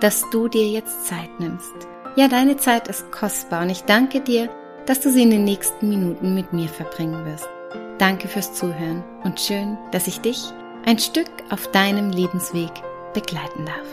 dass du dir jetzt Zeit nimmst. Ja, deine Zeit ist kostbar und ich danke dir, dass du sie in den nächsten Minuten mit mir verbringen wirst. Danke fürs Zuhören und schön, dass ich dich ein Stück auf deinem Lebensweg begleiten darf.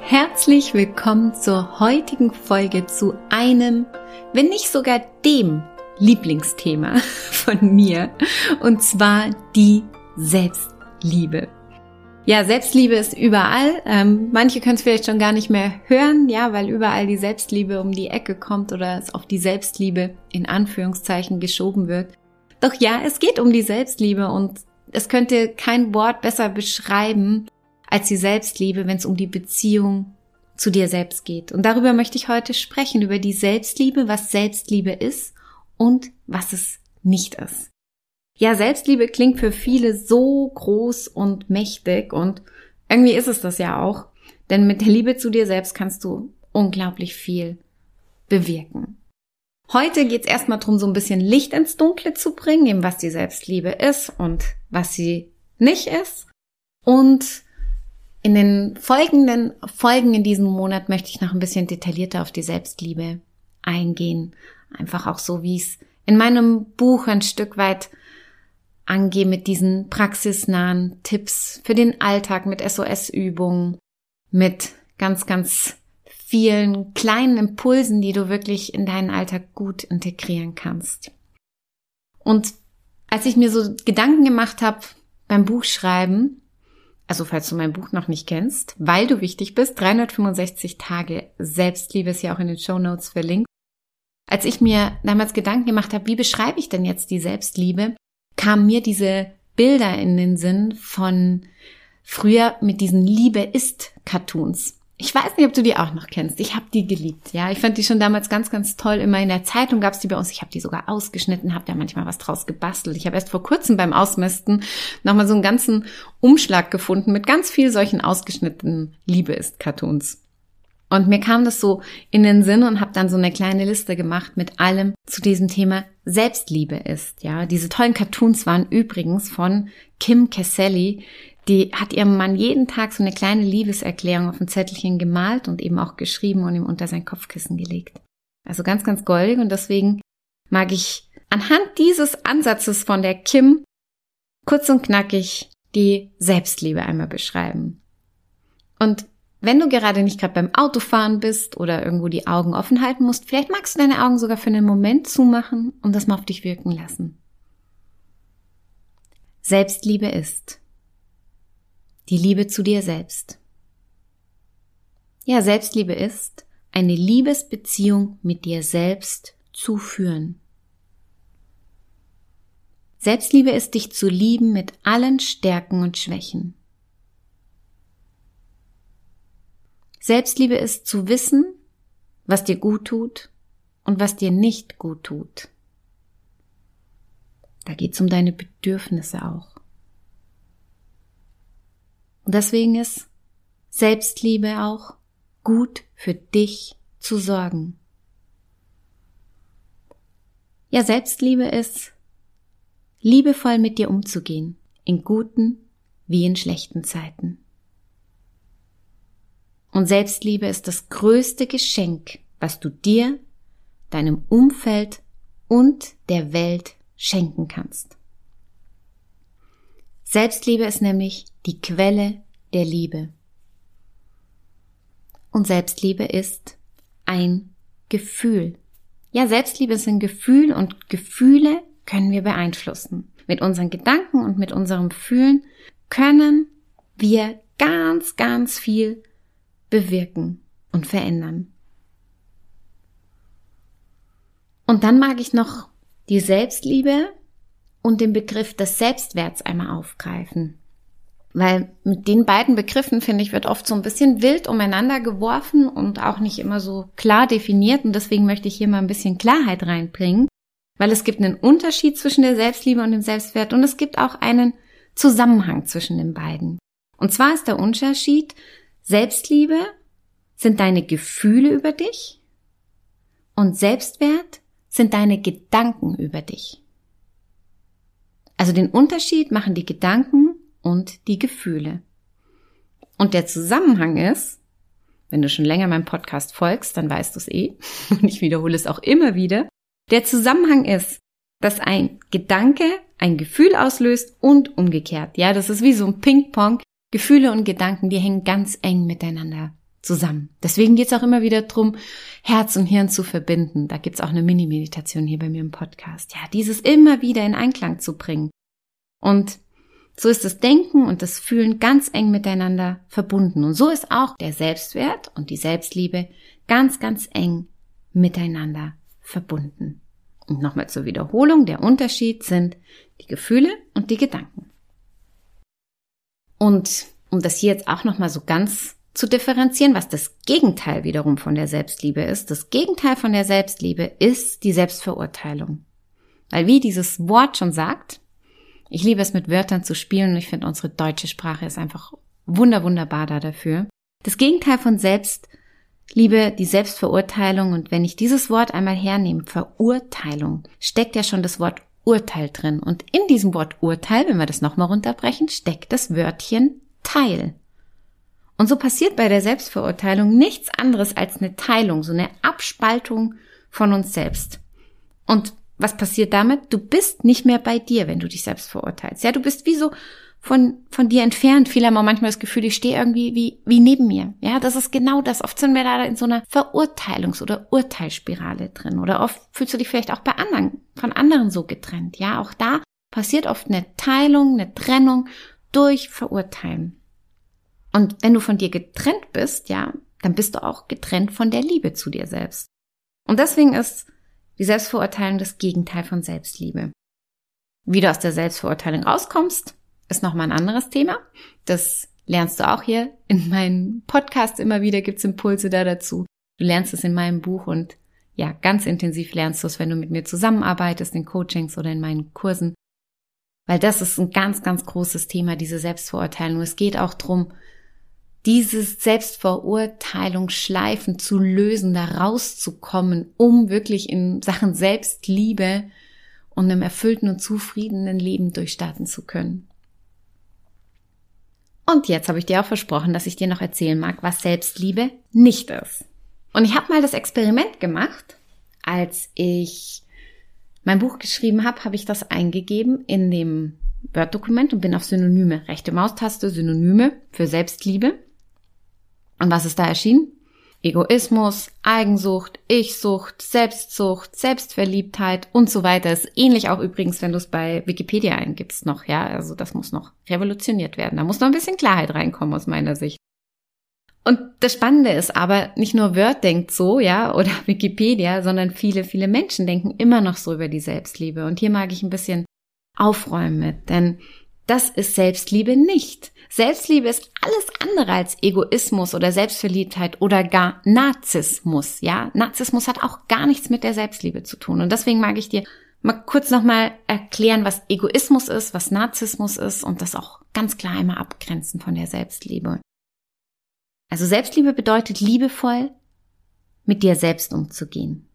Herzlich willkommen zur heutigen Folge zu einem, wenn nicht sogar dem Lieblingsthema von mir, und zwar die Selbstliebe. Ja, Selbstliebe ist überall. Ähm, manche können es vielleicht schon gar nicht mehr hören, ja, weil überall die Selbstliebe um die Ecke kommt oder es auf die Selbstliebe in Anführungszeichen geschoben wird. Doch ja, es geht um die Selbstliebe und es könnte kein Wort besser beschreiben als die Selbstliebe, wenn es um die Beziehung zu dir selbst geht. Und darüber möchte ich heute sprechen, über die Selbstliebe, was Selbstliebe ist und was es nicht ist. Ja, Selbstliebe klingt für viele so groß und mächtig und irgendwie ist es das ja auch. Denn mit der Liebe zu dir selbst kannst du unglaublich viel bewirken. Heute geht es erstmal darum, so ein bisschen Licht ins Dunkle zu bringen, eben was die Selbstliebe ist und was sie nicht ist. Und in den folgenden Folgen in diesem Monat möchte ich noch ein bisschen detaillierter auf die Selbstliebe eingehen. Einfach auch so, wie es in meinem Buch ein Stück weit angehe mit diesen praxisnahen Tipps für den Alltag, mit SOS-Übungen, mit ganz, ganz vielen kleinen Impulsen, die du wirklich in deinen Alltag gut integrieren kannst. Und als ich mir so Gedanken gemacht habe beim Buchschreiben, also falls du mein Buch noch nicht kennst, weil du wichtig bist, 365 Tage Selbstliebe ist ja auch in den Show Notes verlinkt. Als ich mir damals Gedanken gemacht habe, wie beschreibe ich denn jetzt die Selbstliebe, kamen mir diese Bilder in den Sinn von früher mit diesen Liebe ist Cartoons. Ich weiß nicht, ob du die auch noch kennst. Ich habe die geliebt. Ja, ich fand die schon damals ganz, ganz toll. Immer in der Zeitung gab's die bei uns. Ich habe die sogar ausgeschnitten, habe da manchmal was draus gebastelt. Ich habe erst vor kurzem beim Ausmisten nochmal so einen ganzen Umschlag gefunden mit ganz viel solchen ausgeschnittenen Liebe ist Cartoons. Und mir kam das so in den Sinn und habe dann so eine kleine Liste gemacht mit allem zu diesem Thema Selbstliebe ist. Ja, diese tollen Cartoons waren übrigens von Kim Casselli. Die hat ihrem Mann jeden Tag so eine kleine Liebeserklärung auf ein Zettelchen gemalt und eben auch geschrieben und ihm unter sein Kopfkissen gelegt. Also ganz, ganz goldig und deswegen mag ich anhand dieses Ansatzes von der Kim kurz und knackig die Selbstliebe einmal beschreiben. Und wenn du gerade nicht gerade beim Autofahren bist oder irgendwo die Augen offen halten musst, vielleicht magst du deine Augen sogar für einen Moment zumachen und das mal auf dich wirken lassen. Selbstliebe ist die Liebe zu dir selbst. Ja, Selbstliebe ist eine Liebesbeziehung mit dir selbst zu führen. Selbstliebe ist dich zu lieben mit allen Stärken und Schwächen. Selbstliebe ist zu wissen, was dir gut tut und was dir nicht gut tut. Da geht's um deine Bedürfnisse auch. Und deswegen ist Selbstliebe auch gut für dich zu sorgen. Ja, Selbstliebe ist liebevoll mit dir umzugehen, in guten wie in schlechten Zeiten. Und Selbstliebe ist das größte Geschenk, was du dir, deinem Umfeld und der Welt schenken kannst. Selbstliebe ist nämlich die Quelle der Liebe. Und Selbstliebe ist ein Gefühl. Ja, Selbstliebe ist ein Gefühl und Gefühle können wir beeinflussen. Mit unseren Gedanken und mit unserem Fühlen können wir ganz, ganz viel bewirken und verändern. Und dann mag ich noch die Selbstliebe und den Begriff des Selbstwerts einmal aufgreifen. Weil mit den beiden Begriffen, finde ich, wird oft so ein bisschen wild umeinander geworfen und auch nicht immer so klar definiert. Und deswegen möchte ich hier mal ein bisschen Klarheit reinbringen. Weil es gibt einen Unterschied zwischen der Selbstliebe und dem Selbstwert und es gibt auch einen Zusammenhang zwischen den beiden. Und zwar ist der Unterschied, Selbstliebe sind deine Gefühle über dich und Selbstwert sind deine Gedanken über dich. Also den Unterschied machen die Gedanken und die Gefühle. Und der Zusammenhang ist, wenn du schon länger meinem Podcast folgst, dann weißt du es eh, und ich wiederhole es auch immer wieder, der Zusammenhang ist, dass ein Gedanke ein Gefühl auslöst und umgekehrt. Ja, das ist wie so ein Ping-Pong. Gefühle und Gedanken, die hängen ganz eng miteinander zusammen. Deswegen geht es auch immer wieder drum, Herz und Hirn zu verbinden. Da gibt's auch eine Mini-Meditation hier bei mir im Podcast. Ja, dieses immer wieder in Einklang zu bringen. Und so ist das Denken und das Fühlen ganz eng miteinander verbunden. Und so ist auch der Selbstwert und die Selbstliebe ganz, ganz eng miteinander verbunden. Und nochmal zur Wiederholung, der Unterschied sind die Gefühle und die Gedanken. Und um das hier jetzt auch nochmal so ganz zu differenzieren, was das Gegenteil wiederum von der Selbstliebe ist. Das Gegenteil von der Selbstliebe ist die Selbstverurteilung. Weil wie dieses Wort schon sagt, ich liebe es mit Wörtern zu spielen und ich finde unsere deutsche Sprache ist einfach wunder wunderbar da dafür. Das Gegenteil von Selbstliebe, die Selbstverurteilung und wenn ich dieses Wort einmal hernehme, Verurteilung, steckt ja schon das Wort Urteil drin und in diesem Wort Urteil, wenn wir das nochmal runterbrechen, steckt das Wörtchen Teil. Und so passiert bei der Selbstverurteilung nichts anderes als eine Teilung, so eine Abspaltung von uns selbst. Und was passiert damit? Du bist nicht mehr bei dir, wenn du dich selbst verurteilst. Ja, du bist wie so von, von dir entfernt. Viele haben auch manchmal das Gefühl, ich stehe irgendwie wie, wie neben mir. Ja, das ist genau das. Oft sind wir da in so einer Verurteilungs- oder Urteilsspirale drin. Oder oft fühlst du dich vielleicht auch bei anderen, von anderen so getrennt. Ja, auch da passiert oft eine Teilung, eine Trennung durch Verurteilen. Und wenn du von dir getrennt bist, ja, dann bist du auch getrennt von der Liebe zu dir selbst. Und deswegen ist die Selbstverurteilung das Gegenteil von Selbstliebe. Wie du aus der Selbstverurteilung rauskommst, ist nochmal ein anderes Thema. Das lernst du auch hier in meinem Podcast immer wieder, gibt's Impulse da dazu. Du lernst es in meinem Buch und ja, ganz intensiv lernst du es, wenn du mit mir zusammenarbeitest in Coachings oder in meinen Kursen. Weil das ist ein ganz, ganz großes Thema, diese Selbstverurteilung. Es geht auch drum, dieses Selbstverurteilungsschleifen zu lösen, da rauszukommen, um wirklich in Sachen Selbstliebe und einem erfüllten und zufriedenen Leben durchstarten zu können. Und jetzt habe ich dir auch versprochen, dass ich dir noch erzählen mag, was Selbstliebe nicht ist. Und ich habe mal das Experiment gemacht, als ich mein Buch geschrieben habe, habe ich das eingegeben in dem Word-Dokument und bin auf Synonyme, rechte Maustaste, Synonyme für Selbstliebe und was ist da erschienen? Egoismus, Eigensucht, Ichsucht, Selbstsucht, Selbstverliebtheit und so weiter. Ist ähnlich auch übrigens, wenn du es bei Wikipedia eingibst noch, ja. Also das muss noch revolutioniert werden. Da muss noch ein bisschen Klarheit reinkommen aus meiner Sicht. Und das Spannende ist aber, nicht nur Word denkt so, ja, oder Wikipedia, sondern viele, viele Menschen denken immer noch so über die Selbstliebe. Und hier mag ich ein bisschen aufräumen mit, denn das ist Selbstliebe nicht. Selbstliebe ist alles andere als Egoismus oder Selbstverliebtheit oder gar Narzissmus. Ja, Narzissmus hat auch gar nichts mit der Selbstliebe zu tun. Und deswegen mag ich dir mal kurz nochmal erklären, was Egoismus ist, was Narzissmus ist und das auch ganz klar einmal abgrenzen von der Selbstliebe. Also Selbstliebe bedeutet liebevoll mit dir selbst umzugehen.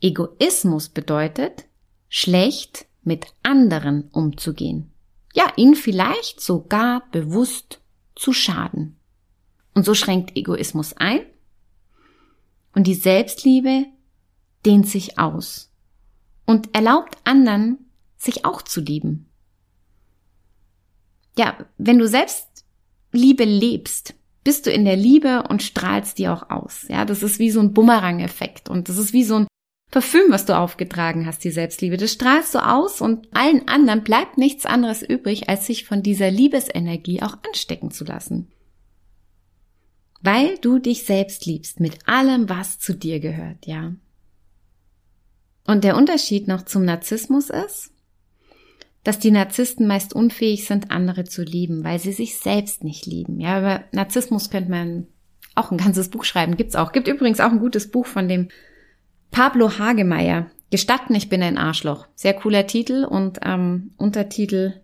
Egoismus bedeutet schlecht mit anderen umzugehen ja, ihnen vielleicht sogar bewusst zu schaden. Und so schränkt Egoismus ein und die Selbstliebe dehnt sich aus und erlaubt anderen, sich auch zu lieben. Ja, wenn du selbst Liebe lebst, bist du in der Liebe und strahlst die auch aus. Ja, das ist wie so ein Bumerang-Effekt und das ist wie so ein Parfüm, was du aufgetragen hast, die Selbstliebe. Das strahlst du aus und allen anderen bleibt nichts anderes übrig, als sich von dieser Liebesenergie auch anstecken zu lassen. Weil du dich selbst liebst mit allem, was zu dir gehört, ja. Und der Unterschied noch zum Narzissmus ist, dass die Narzissten meist unfähig sind, andere zu lieben, weil sie sich selbst nicht lieben. Ja, über Narzissmus könnte man auch ein ganzes Buch schreiben, gibt's auch. Gibt übrigens auch ein gutes Buch von dem Pablo Hagemeyer. Gestatten, ich bin ein Arschloch. Sehr cooler Titel und ähm, Untertitel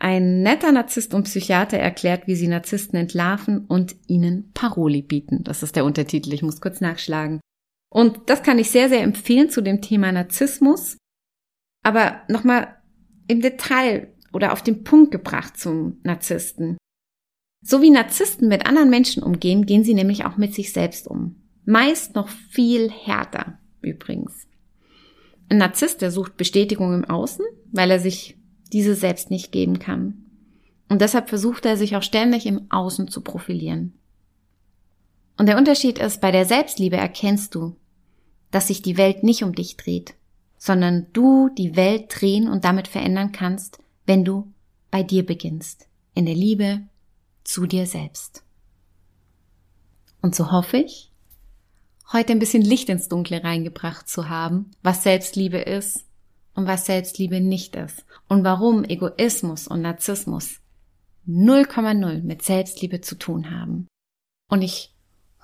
ein netter Narzisst und Psychiater erklärt, wie sie Narzissten entlarven und ihnen Paroli bieten. Das ist der Untertitel. Ich muss kurz nachschlagen. Und das kann ich sehr, sehr empfehlen zu dem Thema Narzissmus. Aber nochmal im Detail oder auf den Punkt gebracht zum Narzissten. So wie Narzissten mit anderen Menschen umgehen, gehen sie nämlich auch mit sich selbst um. Meist noch viel härter, übrigens. Ein Narzisst, der sucht Bestätigung im Außen, weil er sich diese selbst nicht geben kann. Und deshalb versucht er sich auch ständig im Außen zu profilieren. Und der Unterschied ist, bei der Selbstliebe erkennst du, dass sich die Welt nicht um dich dreht, sondern du die Welt drehen und damit verändern kannst, wenn du bei dir beginnst, in der Liebe zu dir selbst. Und so hoffe ich, heute ein bisschen Licht ins Dunkle reingebracht zu haben, was Selbstliebe ist und was Selbstliebe nicht ist und warum Egoismus und Narzissmus 0,0 mit Selbstliebe zu tun haben. Und ich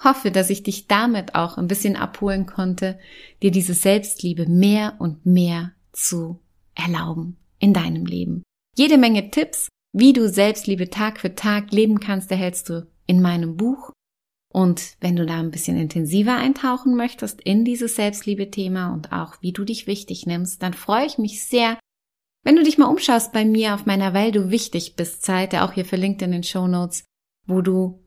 hoffe, dass ich dich damit auch ein bisschen abholen konnte, dir diese Selbstliebe mehr und mehr zu erlauben in deinem Leben. Jede Menge Tipps, wie du Selbstliebe Tag für Tag leben kannst, erhältst du in meinem Buch. Und wenn du da ein bisschen intensiver eintauchen möchtest in dieses Selbstliebe-Thema und auch wie du dich wichtig nimmst, dann freue ich mich sehr, wenn du dich mal umschaust bei mir auf meiner Weil du wichtig bist Seite, auch hier verlinkt in den Show Notes, wo du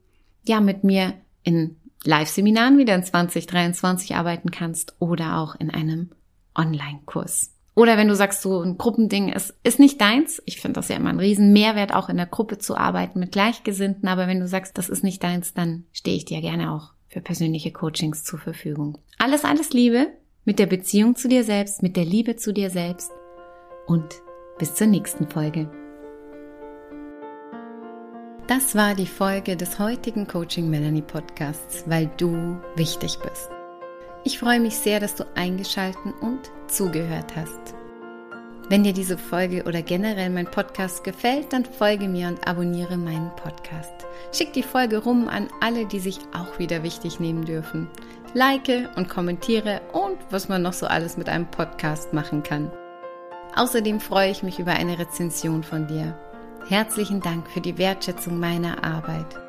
ja mit mir in Live-Seminaren wieder in 2023 arbeiten kannst oder auch in einem Online-Kurs. Oder wenn du sagst, so ein Gruppending ist, ist nicht deins. Ich finde das ja immer ein riesen Mehrwert, auch in der Gruppe zu arbeiten mit Gleichgesinnten. Aber wenn du sagst, das ist nicht deins, dann stehe ich dir gerne auch für persönliche Coachings zur Verfügung. Alles, alles Liebe mit der Beziehung zu dir selbst, mit der Liebe zu dir selbst und bis zur nächsten Folge. Das war die Folge des heutigen Coaching Melanie Podcasts, weil du wichtig bist. Ich freue mich sehr, dass du eingeschalten und zugehört hast. Wenn dir diese Folge oder generell mein Podcast gefällt, dann folge mir und abonniere meinen Podcast. Schick die Folge rum an alle, die sich auch wieder wichtig nehmen dürfen. Like und kommentiere und was man noch so alles mit einem Podcast machen kann. Außerdem freue ich mich über eine Rezension von dir. Herzlichen Dank für die Wertschätzung meiner Arbeit.